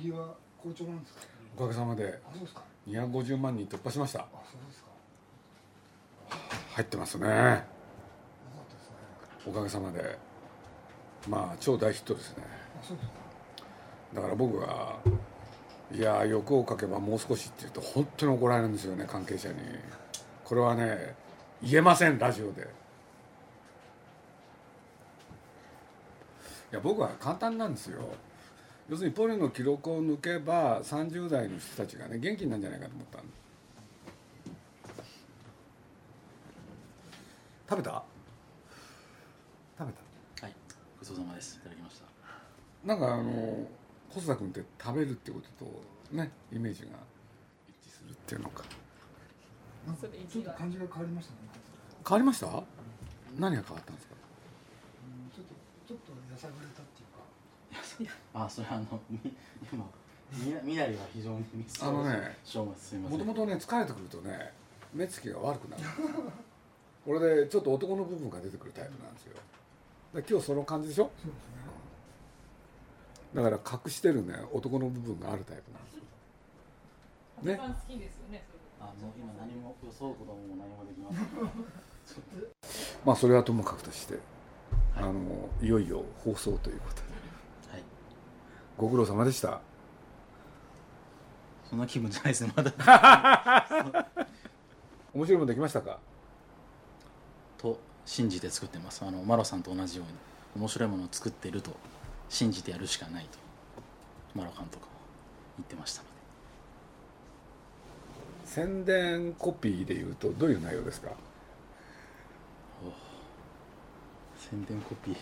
入りは好調なんですか？おかげさまであそうですか。250万人突破しました。あそうですか。入ってますね。おかげさまで。まあ超大ヒットですね。あそうですか。だから僕が「いや欲をかけばもう少し」って言うと本当に怒られるんですよね関係者に。これはね言えませんラジオで。いや僕は簡単なんですよ要するにポリの記録を抜けば30代の人たちがね元気になるんじゃないかと思ったん食べた？食べた？はい。ごちそうさまです。いただきました。なんかあの細田君って食べるってこととねイメージが一致するっていうのか。なんかちょっと感じが変わりましたね。変わりました？何が変わったんですか？うんちょっとちょっとやさぐれたっていうかあそれあのみ 今みなみなりは非常にミスあのねしょうがすみません。もともとね疲れてくるとね目つきが悪くなる。これでちょっと男の部分が出てくるタイプなんですよ。で今日その感じでしょ？そうですね。だから隠してるね男の部分があるタイプなんですよ。ね？ね好きですよねあもう今何も予想うことも何もできません。まあそれはともかくとして、はい。あのいよいよ放送ということで。はいご苦労様でした。そんな気分じゃないですねまだ。面白いものできましたか？と信じて作ってます。あのマロさんと同じように面白いものを作ってると信じてやるしかないとマロ監督も言ってましたので。宣伝コピーでいうとどういう内容ですか？宣伝コピー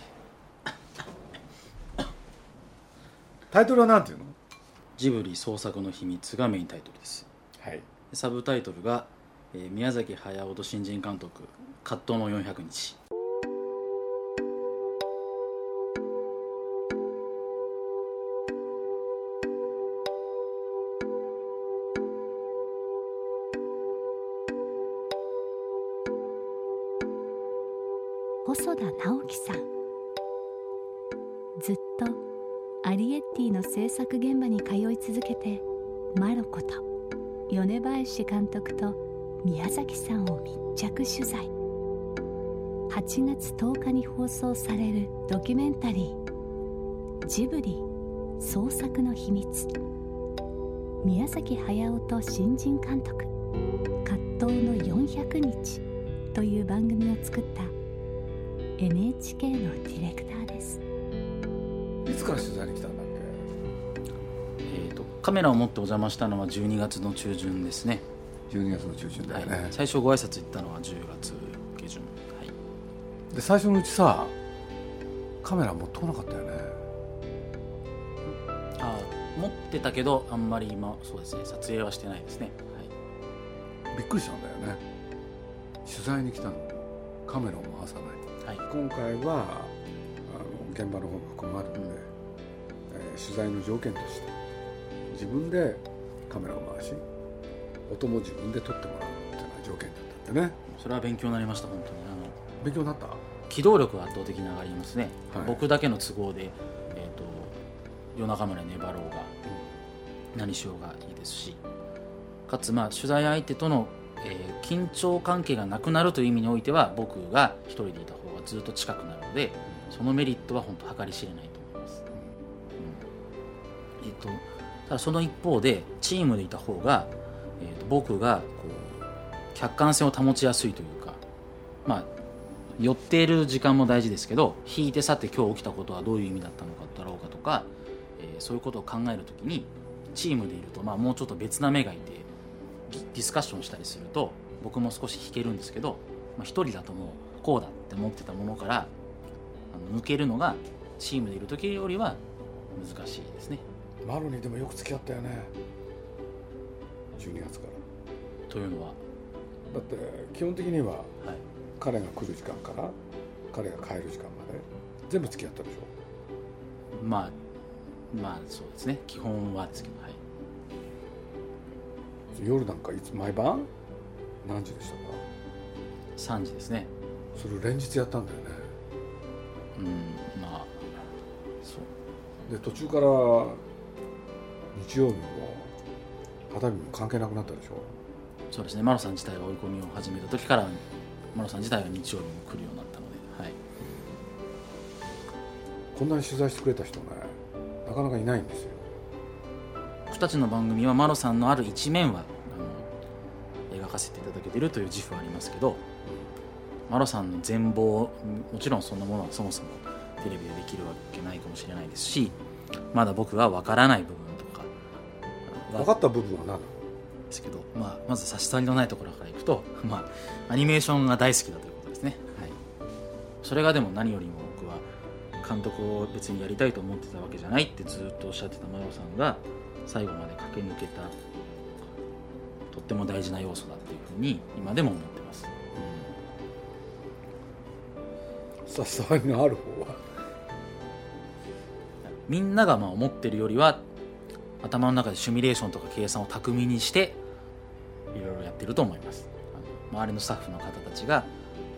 タイトルは何ていうの？ジブリ創作の秘密がメインタイトルです。はい。サブタイトルが、えー宮崎駿と新人監督葛藤の400日。細田直樹さん。ずっとアリエッティの制作現場に通い続けてマロこと米林監督と宮崎さんを密着取材。8月10日に放送されるドキュメンタリー「ジブリ創作の秘密」宮崎駿と新人監督葛藤の400日という番組を作った NHK のディレクターです。いつから取材に来たんだっえー、とカメラを持ってお邪魔したのは12月の中旬ですね、け12月の中旬だはい。よね、最初ご挨拶行ったのは10月下旬、はい、で最初のうちさカメラ持ってこなかったよね。あ持ってたけどあんまり今そうですね撮影はしてないですね、はい、びっくりしたんだよね。取材に来たの。カメラを回さないはい。今回は現場の方が含まるんで、うんえー取材の条件として自分でカメラを回し音も自分で撮ってもらうっていうのが条件だったんでね。それは勉強になりました本当に。あの勉強になった？機動力は圧倒的に上がりますね、はい。僕だけの都合で、えー、と夜中まで粘ろうが何しようがいいですし。かつまあ取材相手との、えー緊張関係がなくなるという意味においては僕が一人でいた方がずっと近くなるのでそのメリットは本当計り知れないと思います、うん。えっとただその一方でチームでいた方が、えーと僕がこう客観性を保ちやすいというかまあ寄っている時間も大事ですけど引いてさて今日起きたことはどういう意味だったのかだろうかとか、えーそういうことを考えるときにチームでいると、まあ、もうちょっと別な目がいてディスカッションしたりすると僕も少し引けるんですけど、まあ、一人だともうこうだって思ってたものからあの抜けるのがチームでいる時よりは難しいですね。マロにでもよく付き合ったよね。12月かというのは、らだって基本的にははい、彼が来る時間から彼が帰る時間まで全部付き合ったでしょ。まあまあそうですね。基本はですけどはい。夜なんかいつ毎晩？何時でしたか？3時ですね。それを連日やったんだよねうん。まあ。そう。で途中から日曜日も熱海も関係なくなったでしょ？そうですね。マロさん自体が追い込みを始めた時からマロさん自体が日曜日も来るようになったので、はい、こんなに取材してくれた人ねなかなかいないんですよ。僕たちの番組はマロさんのある一面はあの描かせていただけているという自負はありますけどマロさんの全貌もちろんそんなものはそもそもテレビでできるわけないかもしれないですしまだ僕は分からない部分とか。分かった部分は何？ですけど、まあ、まず差し障りのないところからいくと、まあ、アニメーションが大好きだということですね、はい、それがでも何よりも僕は監督を別にやりたいと思ってたわけじゃないってずっとおっしゃってたマロさんが最後まで駆け抜けたとっても大事な要素だっていうふうに今でも思ってます、差し障りのある方は。みんながまあ思ってるよりは頭の中でシミュレーションとか計算を巧みにしていろいろやってると思います。周りのスタッフの方たちが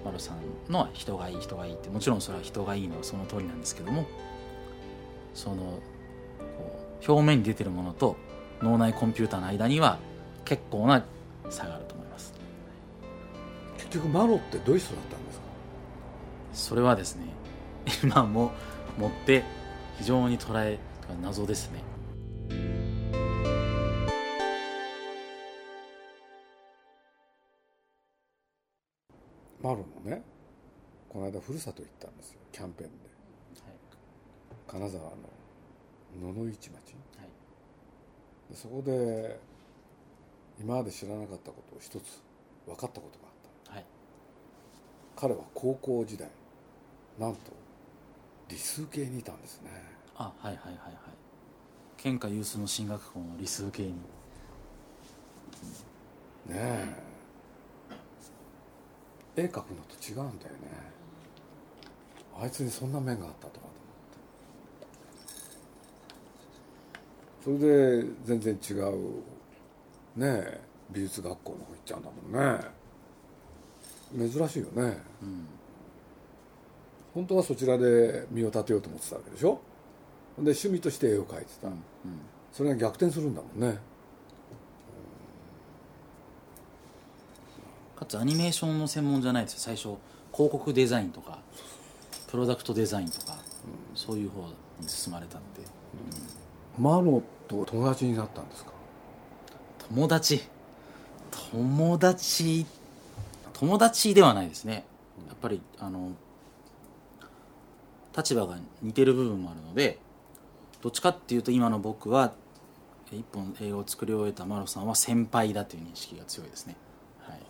マロさんの人がいい人がいいってもちろんそれは人がいいのはその通りなんですけどもその表面に出てるものと脳内コンピューターの間には結構な差があると思います。結局マロってどういう人だったんですか？それはですね 今も持って非常に捉え謎ですね。マロのねこの間ふるさと行ったんですよ。キャンペーンで。はい。金沢の野々市町。はい。でそこで今まで知らなかったことを一つ分かったことがあったはい。彼は高校時代なんと理数系にいたんですね。あはいはいはいはい。県下有数の進学校の理数系に。ねえ。絵描くのと違うんだよね。あいつにそんな面があったとかと思って。それで全然違うねえ美術学校の方行っちゃうんだもんね。珍しいよね。うん本当はそちらで身を立てようと思ってたわけでしょ？で趣味として絵を描いてた、うんそれが逆転するんだもんね。かつアニメーションの専門じゃないですよ。最初広告デザインとかプロダクトデザインとか、そういう方に進まれたって。マロと友達になったんですか？友達。友達。友達ではないですね。やっぱりあの立場が似てる部分もあるのでどっちかっていうと今の僕はえ一本映画を作り終えたマロさんは先輩だという認識が強いですね、はい。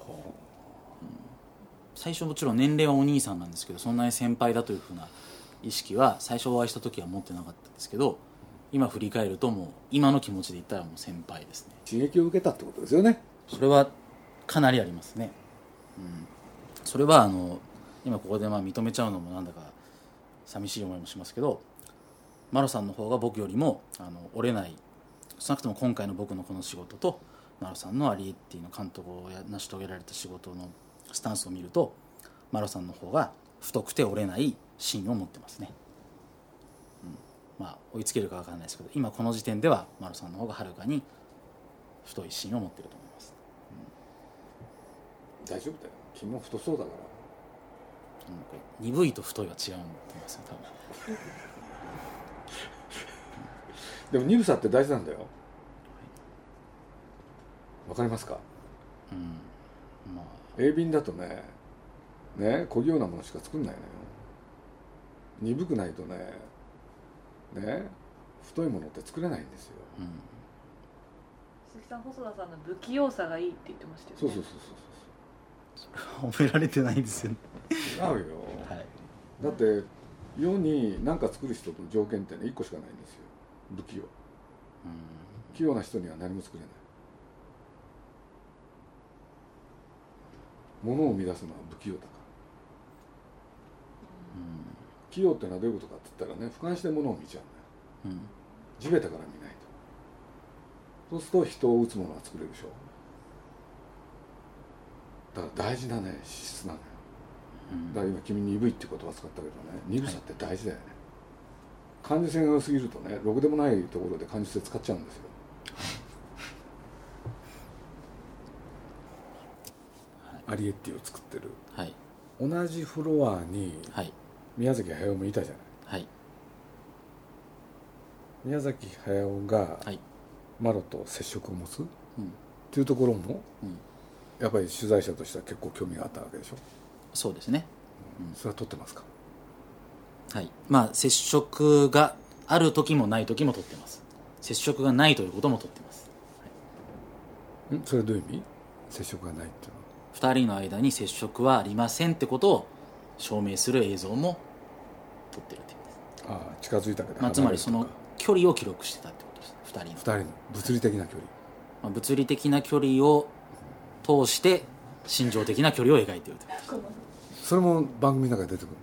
最初もちろん年齢はお兄さんなんですけどそんなに先輩だというふうな意識は最初お会いした時は持ってなかったんですけど今振り返るともう今の気持ちで言ったらもう先輩ですね。刺激を受けたってことですよね。それはかなりありますね、うん、それはあの今ここでまあ認めちゃうのもなんだか寂しい思いもしますけどマロさんの方が僕よりもあの折れない少なくとも今回の僕のこの仕事とマロさんのアリエッティの監督を成し遂げられた仕事のスタンスを見るとマロさんの方が太くて折れない芯を持ってますね、うん、まあ追いつけるか分からないですけど今この時点ではマロさんの方がはるかに太い芯を持ってると思います。大丈夫だよ。君も太そうだから。鈍いと太いは違うんだと思いますよ多分。でも鈍さって大事なんだよ。わかりますか？うんまあ。鋭敏だとねね小器用なものしか作んないのよ。鈍くないとねね太いものって作れないんですよ。うん。鈴木さん細田さんの不器用さがいいって言ってましたよね。そうそうそう褒められてないですよ違うよ。はい。だって世に何か作る人の条件ってね1個しかないんですよ。不器用うん。器用な人には何も作れない。物を生み出すのは不器用だから。器用ってのはどういうことかって言ったらね俯瞰して物を見ちゃうんだよ。うん。地べたから見ないと。そうすると人を打つものが作れるでしょだから大事なね資質なのよ。うん。だから今君鈍いって言葉使ったけどね鈍さって大事だよね、感受性が良すぎるとねろくでもないところで感受性使っちゃうんですよ。アリエッティを作ってる。はい。同じフロアにはい。宮崎駿もいたじゃない。はい。宮崎駿がはい。マロと接触を持つっうん。ていうところもうんやっぱり取材者としては結構興味があったわけでしょ、そうですね。それは撮ってますか？はい。まあ接触がある時もない時も取ってます。接触がないということも取ってます。ん？それはどういう意味？接触がないっていうのは。2人の間に接触はありませんってことを証明する映像も撮ってるってです、ああ近づいたけどまあ、つまりその距離を記録してたってことです。2人の。2人の物理的な距離。まあ、物理的な距離を通して心情的な距離を描いていると。それも番組の中で出てくるの？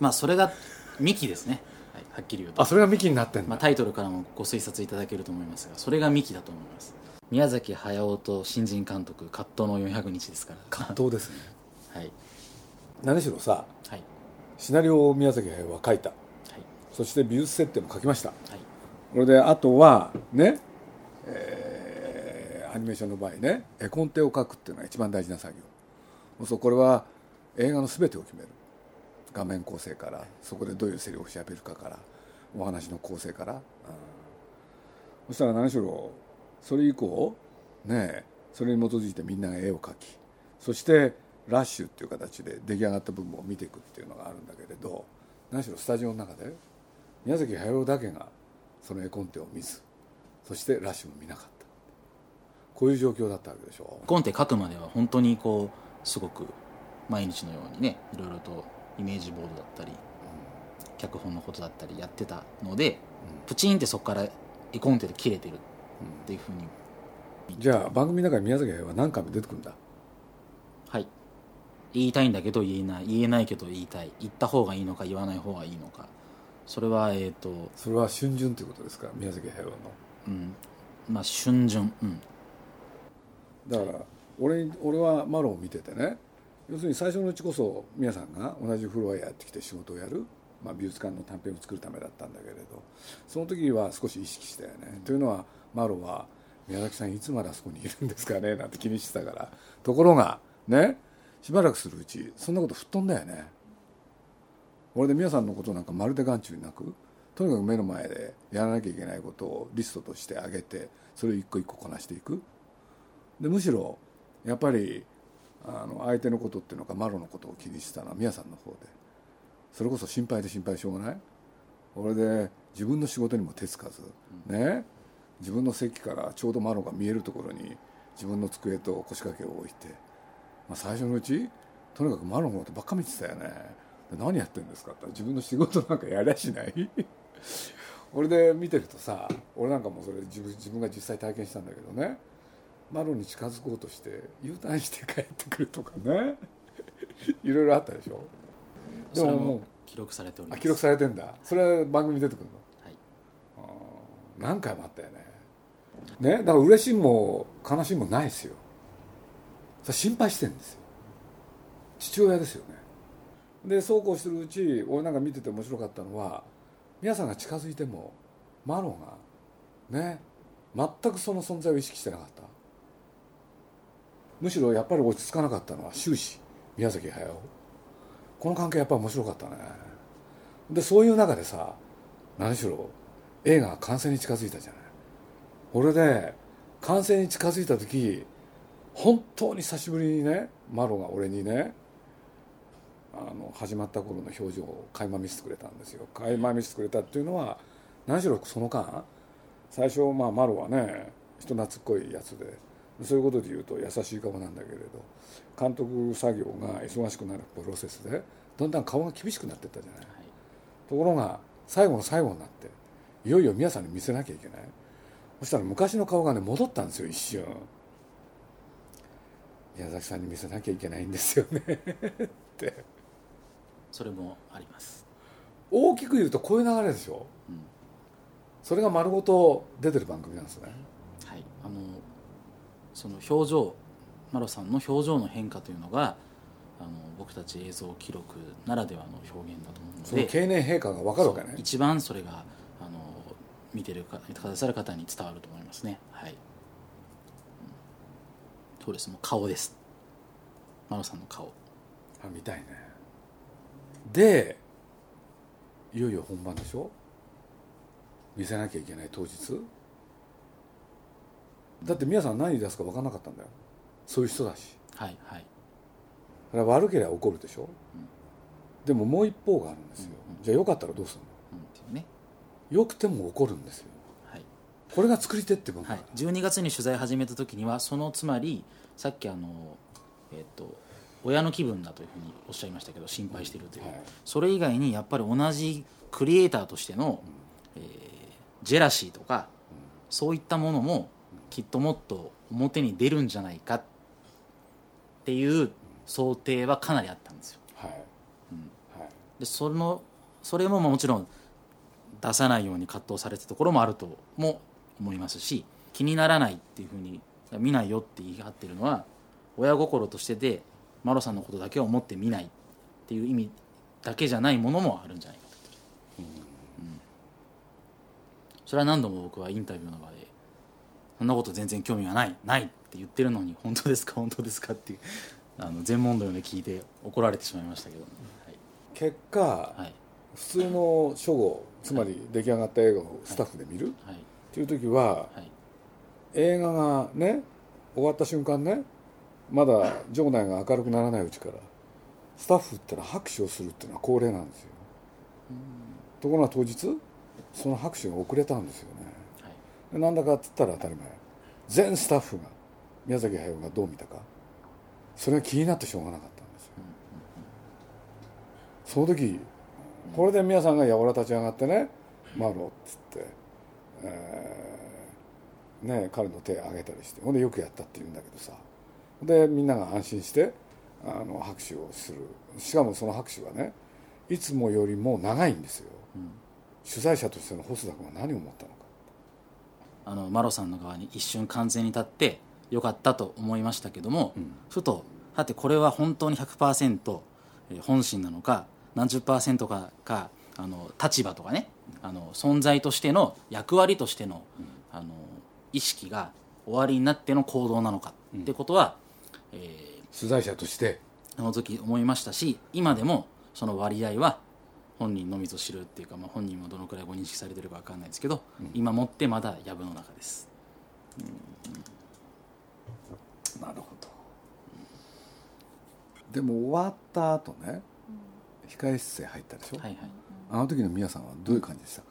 まあそれがミキですね、はい、はっきり言うと。あそれがミキになってんだ、まあ、タイトルからもご推察いただけると思いますがそれがミキだと思います。宮崎駿と新人監督葛藤の400日ですから。葛藤ですね。はい。何しろさはい。シナリオを宮崎駿は書いた。はい。そして美術設定も書きました。はい。これであとはね、えーアニメーションの場合ね絵コンテを書くっていうのが一番大事な作業。そうそうこれは映画の全てを決める。画面構成からそこでどういうセリフをしゃべるかからお話の構成から、うんそしたら何しろそれ以降ねそれに基づいてみんなが絵を描きそしてラッシュっていう形で出来上がった部分を見ていくっていうのがあるんだけれど何しろスタジオの中で宮崎駿だけがその絵コンテを見ずそしてラッシュも見なかった。こういう状況だったわけでしょ。コンテ書くまでは本当にこうすごく毎日のようにねいろいろとイメージボードだったり脚本のことだったりやってたのでプチンってそこから絵コンテで切れてるっていうふうに。じゃあ番組の中に宮崎駿は何回も出てくるんだ？はい。言いたいんだけど言えない。言えないけど言いたい。言った方がいいのか言わない方がいいのか。それはえっ、とそれは春巡ということですか？宮崎駿の。うん。まあ春巡。うんだから俺俺はマロを見ててね要するに最初のうちこそ皆さんが同じフロアへやってきて仕事をやる、まあ、美術館の短編を作るためだったんだけれど。その時は少し意識したよね、というのはマロは宮崎さんいつまであそこにいるんですかねなんて気にしてたから。ところがねしばらくするうちそんなこと吹っ飛んだよね。俺で皆さんのことなんかまるで眼中になくとにかく目の前でやらなきゃいけないことをリストとしてあげてそれを一個一個こなしていく。でむしろやっぱりあの相手のことっていうのかマロのことを気にしたのは宮さんの方で。それこそ心配で心配でしょうがない。俺で自分の仕事にも手つかず。ね。自分の席からちょうどマロが見えるところに自分の机と腰掛けを置いて、まあ、最初のうちとにかくマロのことばっか見てたよね。で何やってんですかって言ったら自分の仕事なんかやりゃしない。俺で見てるとさ俺なんかもそれ自分自分が実際体験したんだけどねマロに近づこうとして U ターンして帰ってくるとかね。いろいろあったでしょ。でそれももも記録されております。記録されてんだ。それは番組に出てくるの？はい。何回もあったよね。ねだから嬉しいも悲しいもないですよ。それ心配してるんですよ。父親ですよね。でそうこうしてるうち俺なんか見てて面白かったのは皆さんが近づいてもマロがね全くその存在を意識してなかったむしろやっぱり落ち着かなかったのは終始宮崎駿。この関係やっぱり面白かったね。でそういう中でさ何しろ映画が完成に近づいたじゃない。俺で完成に近づいた時本当に久しぶりにねマロが俺にねあの始まった頃の表情を垣間見せてくれたんですよ。垣間見せてくれたっていうのは何しろその間最初まあマロはね人懐っこいやつでそういうことで言うと優しい顔なんだけれど監督作業が忙しくなるプロセスでだんだん顔が厳しくなっていったじゃない。ところが最後の最後になっていよいよ皆さんに見せなきゃいけない。そしたら昔の顔がね戻ったんですよ一瞬。宮崎さんに見せなきゃいけないんですよね。って。それもあります。大きく言うとこういう流れでしょ、うん。それが丸ごと出てる番組なんですね。はい。あのその表情マロさんの表情の変化というのがあの僕たち映像記録ならではの表現だと思うのそので経年変化が分かるわけね。一番それがあの見てるかくださる方に伝わると思いますね。はい、うん。そうです。もう顔です。マロさんの顔。あ見たいね。でいよいよ本番でしょ？見せなきゃいけない当日？だって皆さん何出すか分かんなかったんだよ。そういう人だし。はいはい。それは悪ければ怒るでしょ、でももう一方があるんですよ、うんうん。じゃあよかったらどうするうんね。のよくても怒るんですよ。はい。これが作り手ってことだはい。から、、12月に取材始めた時にはそのつまりさっきあのえっ、と親の気分だというふうにおっしゃいましたけど心配しているという、はい。それ以外にやっぱり同じクリエイターとしての、えージェラシーとか、そういったものもきっともっと表に出るんじゃないかっていう想定はかなりあったんですよ。はい、はい。でそのそれももちろん出さないように葛藤されたところもあるとも思いますし気にならないっていうふうに見ないよって言い張ってるのは親心としてでマロさんのことだけを思って見ないっていう意味だけじゃないものもあるんじゃないかと、うん。それは何度も僕はインタビューの場でそんなこと全然興味がないないって言ってるのに本当ですか本当ですかっていうあの全問答で聞いて怒られてしまいましたけど、結果、はい。はい。普通の初号つまり出来上がった映画をスタッフで見る、はい。っていう時ははい。映画がね終わった瞬間ねまだ場内が明るくならないうちからスタッフってのは拍手をするっていうのは恒例なんですよ。ところが当日その拍手が遅れたんですよねなんだかって言ったら当たり前。全スタッフが宮崎駿がどう見たか。それが気になってしょうがなかったんですよ。その時これで皆さんがやおら立ち上がってね「マロ」っつって、えーね、彼の手を挙げたりしてほんでよくやったって言うんだけどさ。でみんなが安心してあの拍手をする。しかもその拍手はねいつもよりも長いんですよ、取材者としての細田君は何を思ったの？かあのマロさんの側に一瞬完全に立ってよかったと思いましたけども、ん。ふとはてこれは本当に100%えー本心なのか何十パーセントかかあの立場とかねあの存在としての役割としての,、あの意識が終わりになっての行動なのかってことは、えー取材者として。その時思いましたし今でもその割合は本人のみぞ知るっていうか、まあ、本人もどのくらいご認識されてるか分かんないですけど、今もってまだ藪の中です。なるほど。でも終わった後ね控え室へ入ったでしょ、はいはい、あの時の宮さんはどういう感じでしたか、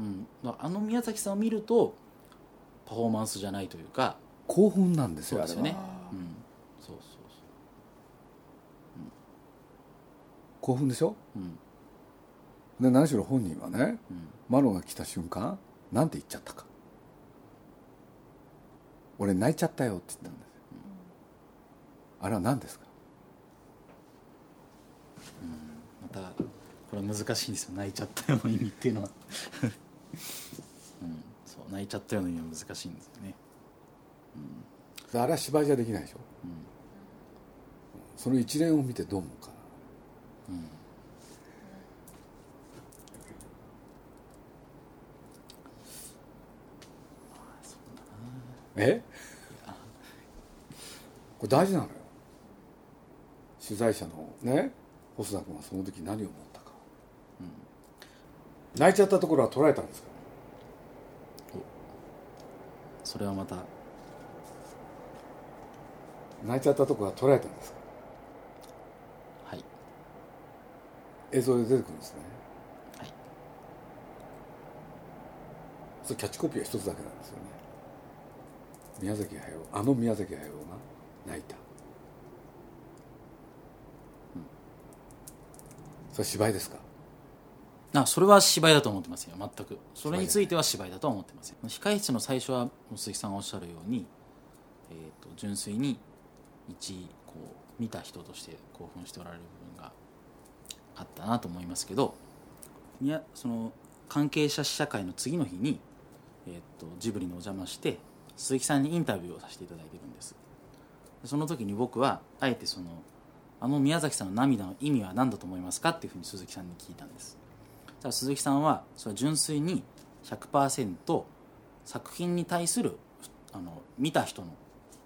うん、あの宮崎さんを見るとパフォーマンスじゃないというか興奮なんですよそうですよね。あれは、うん、そうそう興奮でしょ？そううんで何しろ本人はねうんマロが来た瞬間なんて言っちゃったか。俺泣いちゃったよって言ったんです。よ、あれは何ですか？またこれは難しいんですよ。泣いちゃったような意味っていうのは、うん、そう泣いちゃったような意味は難しいんですよね。あれは芝居じゃできないでしょ、その一連を見てどう思うかなえ？これ大事なのよ。取材者のね細田君はその時何を思ったか、泣いちゃったところは捉えたんですか？それはまた。泣いちゃったところは捉えたんですか？はい。映像で出てくるんですね。はい。それキャッチコピーは一つだけなんですよね宮崎駿あの宮崎駿が泣いた、それ芝居ですか？あそれは芝居だと思ってますよ。全く。それについては芝居だとは思ってますよ。控室の最初は鈴木さんがおっしゃるように、えー、と純粋に一こう見た人として興奮しておられる部分があったなと思いますけどみやその関係者試写会の次の日に、えー、とジブリにお邪魔して鈴木さんにインタビューをさせていただいてるんです。でその時に僕はあえてそのあの宮崎さんの涙の意味は何だと思いますかっていうふうに鈴木さんに聞いたんです。じゃあ鈴木さんはそれは純粋に100%作品に対するあの見た人の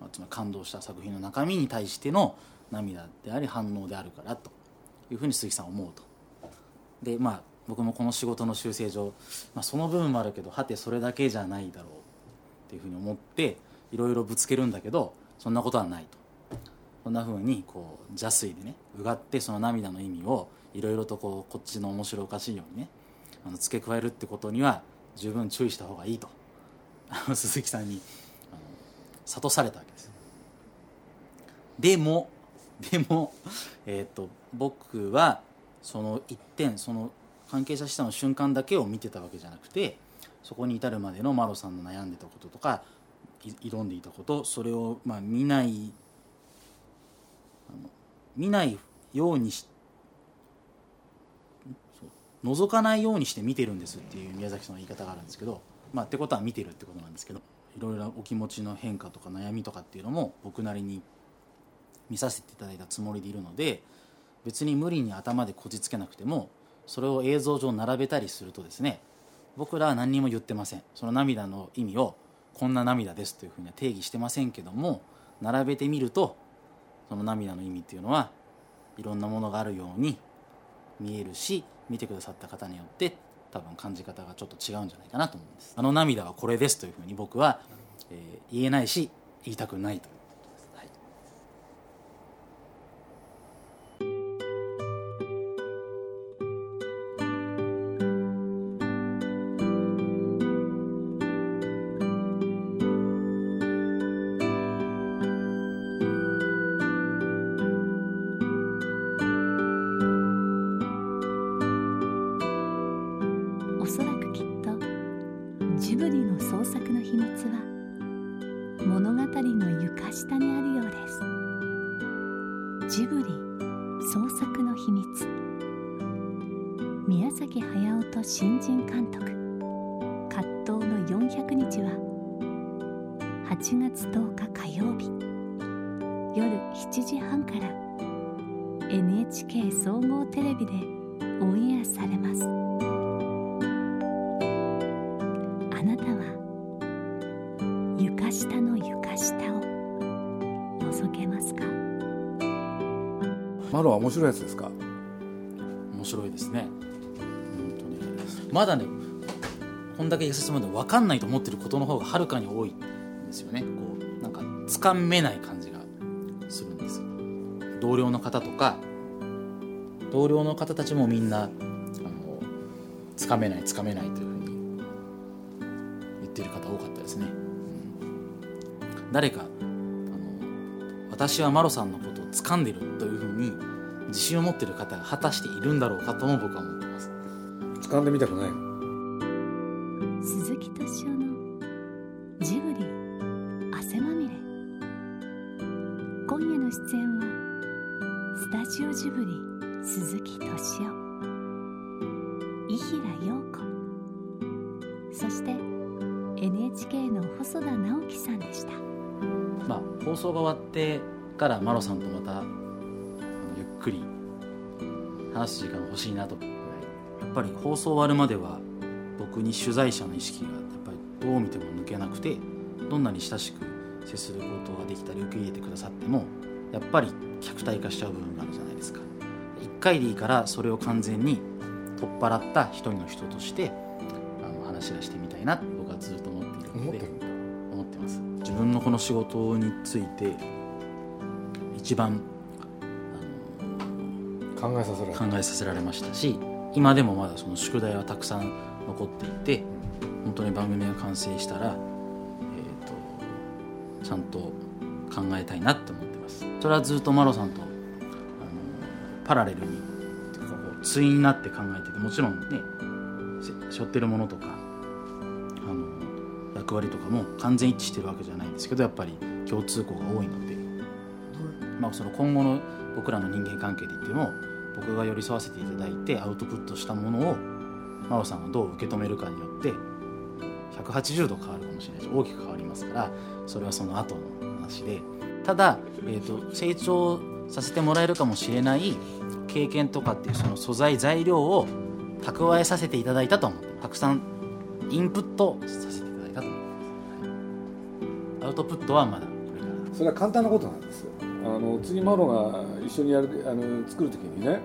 まあつまり感動した作品の中身に対しての涙であり反応であるからというふうに鈴木さんは思うと。でまあ僕もこの仕事の修正上、まあ、その部分もあるけどはてそれだけじゃないだろう。っていうふうに思っていろいろぶつけるんだけどそんなことはないと。そんなふうにこう邪推でねうがってその涙の意味をいろいろとこうこっちの面白おかしいようにねあの付け加えるってことには十分注意した方がいいと。あの鈴木さんにあの諭されたわけです。でもでも、えー、と僕はその一点その関係者視点の瞬間だけを見てたわけじゃなくてそこに至るまでのマロさんの悩んでたこととか挑んでいたことそれをまあ見ない見ないようにしそう覗かないようにして見てるんですっていう宮崎さんの言い方があるんですけどまあってことは見てるってことなんですけどいろいろお気持ちの変化とか悩みとかっていうのも僕なりに見させていただいたつもりでいるので別に無理に頭でこじつけなくてもそれを映像上並べたりするとですね僕らは何にも言ってません。その涙の意味をこんな涙ですというふうには定義してませんけども並べてみるとその涙の意味っていうのはいろんなものがあるように見えるし見てくださった方によって多分感じ方がちょっと違うんじゃないかなと思うんです。あの涙はこれですというふうに僕は、えー言えないし言いたくないと。いう7時半から。NHK 総合テレビでオンエアされます。あなたは床下の床下を覗けますか？マロは面白いやつですか？面白いですね。本当に。まだねこんだけ優しさまで分かんないと思ってることの方がはるかに多いんですよね。こうなんかつかめない感じ同僚の方とか同僚の方たちもみんなあのつかめないつかめないというふうに言ってる方多かったですね、うん。誰かあの私はマロさんのことを掴んでるというふうに自信を持ってる方が果たしているんだろうかとも僕は思ってます。掴んでみたくない終わってからマロさんとまたゆっくり話す時間が欲しいなと。やっぱり放送終わるまでは僕に取材者の意識がやっぱりどう見ても抜けなくてどんなに親しく接することができたり受け入れてくださってもやっぱり客体化しちゃう部分があるじゃないですか。1回でいいからそれを完全に取っ払った一人の人としてあの話がしてみたいなって僕はずっと思っているので。この仕事について一番考えさせられる考えさせられましたし今でもまだその宿題はたくさん残っていて本当に番組が完成したら、えー、とちゃんと考えたいなって思ってます。それはずっとマロさんとあのパラレルにっていうかこう対になって考えててもちろんねせ背負ってるものとか割とかも完全一致してるわけじゃないんですけどやっぱり共通項が多いので、まあ、その今後の僕らの人間関係で言っても僕が寄り添わせていただいてアウトプットしたものを真央さんがどう受け止めるかによって180度変わるかもしれないし大きく変わりますからそれはその後の話で。ただ、えー、と成長させてもらえるかもしれない経験とかっていうその素材材料を蓄えさせていただいたと思ってたくさんインプットさせウトプットはまだ。これからそれは簡単なことなんです。よあの次マロが一緒にやるあの作る時にね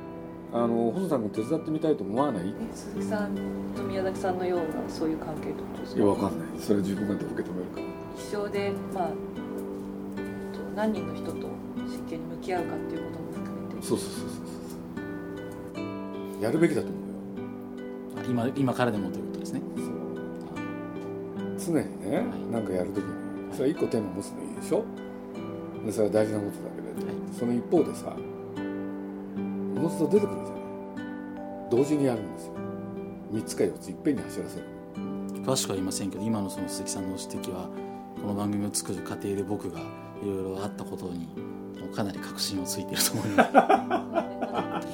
あの細田君手伝ってみたいと思わない？鈴木さんと宮崎さんのようなそういう関係ってことですか？やわかんない。それ自分がどう受け止めるか。一生でまあえっと何人の人と真剣に向き合うかっていうことも含めて。そうそうそうそうそう。やるべきだと思うよ。あ今今からでもということですね。そう。常にね何かやるときにそれは一個テーマ持つのいいでしょ？でそれは大事なことだけれど、はい。その一方でさおのずと出てくるじゃない。同時にやるんですよ。3つか4ついっぺんに走らせる。詳しくは言いませんけど今のその鈴木さんの指摘はこの番組を作る過程で僕がいろいろあったことにかなり確信をついていると思います。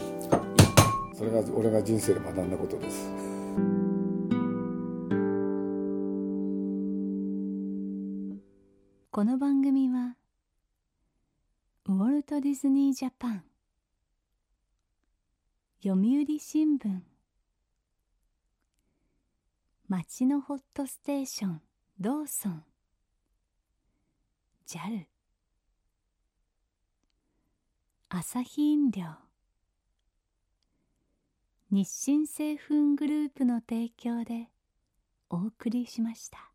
それが俺が人生で学んだことですズニー・ジャパン。読売新聞。町のホットステーション。ローソン。JAL 朝日飲料。日清製粉グループの提供でお送りしました。